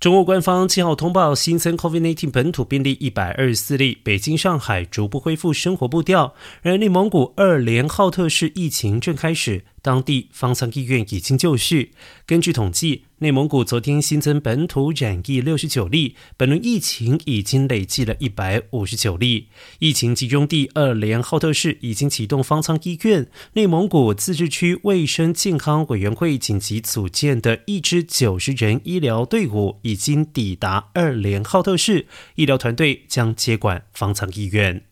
中国官方七号通报新增 COVID-19 本土病例一百二十四例，北京、上海逐步恢复生活步调。而，内蒙古二连浩特市疫情正开始，当地方舱医院已经就绪。根据统计，内蒙古昨天新增本土染疫六十九例，本轮疫情已经累计了一百五十九例。疫情集中地二连浩特市已经启动方舱医院，内蒙古自治区卫生健康委员会紧急组建的一支九十人医疗队伍。已经抵达二连浩特市，医疗团队将接管方舱医院。